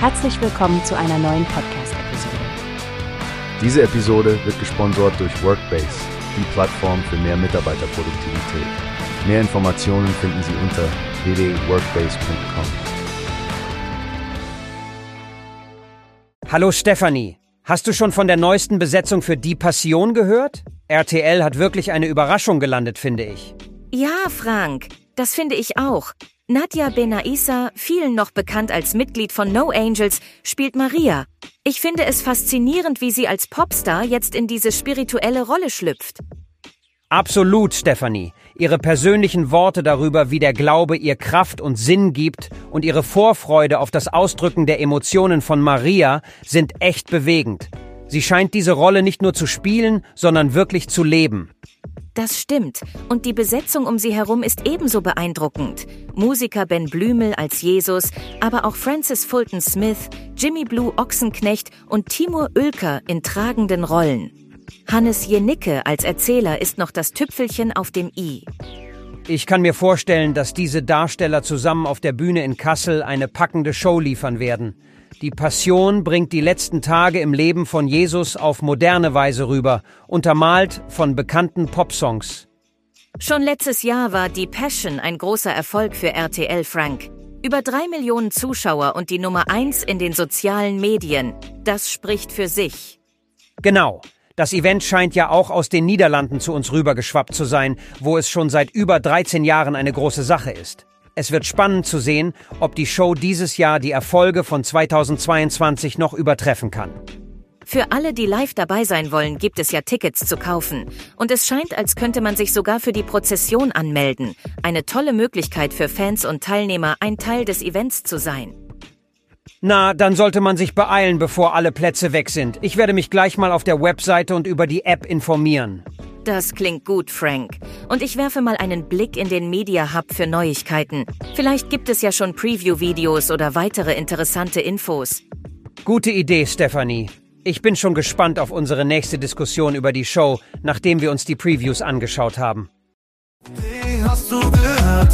Herzlich willkommen zu einer neuen Podcast-Episode. Diese Episode wird gesponsert durch Workbase, die Plattform für mehr Mitarbeiterproduktivität. Mehr Informationen finden Sie unter www.workbase.com. Hallo Stefanie, hast du schon von der neuesten Besetzung für Die Passion gehört? RTL hat wirklich eine Überraschung gelandet, finde ich. Ja, Frank, das finde ich auch. Nadja Benaissa, vielen noch bekannt als Mitglied von No Angels, spielt Maria. Ich finde es faszinierend, wie sie als Popstar jetzt in diese spirituelle Rolle schlüpft. Absolut, Stefanie. Ihre persönlichen Worte darüber, wie der Glaube ihr Kraft und Sinn gibt und ihre Vorfreude auf das Ausdrücken der Emotionen von Maria sind echt bewegend. Sie scheint diese Rolle nicht nur zu spielen, sondern wirklich zu leben. Das stimmt. Und die Besetzung um sie herum ist ebenso beeindruckend. Musiker Ben Blümel als Jesus, aber auch Francis Fulton Smith, Jimmy Blue Ochsenknecht und Timur Oelker in tragenden Rollen. Hannes Jenicke als Erzähler ist noch das Tüpfelchen auf dem i. Ich kann mir vorstellen, dass diese Darsteller zusammen auf der Bühne in Kassel eine packende Show liefern werden. Die Passion bringt die letzten Tage im Leben von Jesus auf moderne Weise rüber, untermalt von bekannten Popsongs. Schon letztes Jahr war Die Passion ein großer Erfolg für RTL Frank. Über drei Millionen Zuschauer und die Nummer eins in den sozialen Medien. Das spricht für sich. Genau. Das Event scheint ja auch aus den Niederlanden zu uns rübergeschwappt zu sein, wo es schon seit über 13 Jahren eine große Sache ist. Es wird spannend zu sehen, ob die Show dieses Jahr die Erfolge von 2022 noch übertreffen kann. Für alle, die live dabei sein wollen, gibt es ja Tickets zu kaufen. Und es scheint, als könnte man sich sogar für die Prozession anmelden. Eine tolle Möglichkeit für Fans und Teilnehmer, ein Teil des Events zu sein. Na, dann sollte man sich beeilen, bevor alle Plätze weg sind. Ich werde mich gleich mal auf der Webseite und über die App informieren. Das klingt gut, Frank. Und ich werfe mal einen Blick in den Media Hub für Neuigkeiten. Vielleicht gibt es ja schon Preview-Videos oder weitere interessante Infos. Gute Idee, Stephanie. Ich bin schon gespannt auf unsere nächste Diskussion über die Show, nachdem wir uns die Previews angeschaut haben. Wie hast du gehört?